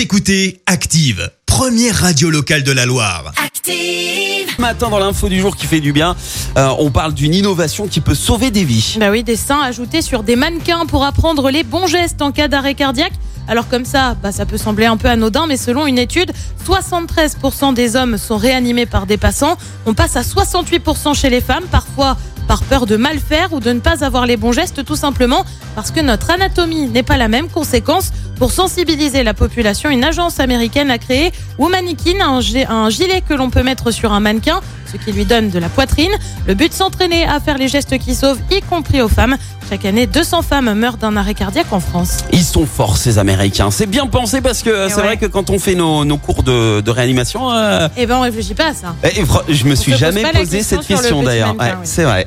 Vous écoutez Active, première radio locale de la Loire. Active. Matin dans l'info du jour qui fait du bien, euh, on parle d'une innovation qui peut sauver des vies. Bah oui, des seins ajoutés sur des mannequins pour apprendre les bons gestes en cas d'arrêt cardiaque. Alors comme ça, bah ça peut sembler un peu anodin, mais selon une étude, 73% des hommes sont réanimés par des passants. On passe à 68% chez les femmes, parfois par peur de mal faire ou de ne pas avoir les bons gestes, tout simplement parce que notre anatomie n'est pas la même. Conséquence, pour sensibiliser la population, une agence américaine a créé Womanikin, un, un gilet que l'on peut mettre sur un mannequin, ce qui lui donne de la poitrine. Le but, s'entraîner à faire les gestes qui sauvent, y compris aux femmes. Chaque année, 200 femmes meurent d'un arrêt cardiaque en France. Ils sont forts ces Américains. C'est bien pensé parce que c'est ouais. vrai que quand on fait nos, nos cours de, de réanimation, euh, Eh ben, on réfléchit pas à ça. eh, je me suis jamais posé cette question d'ailleurs. mannequin, Ouais, oui. C'est vrai.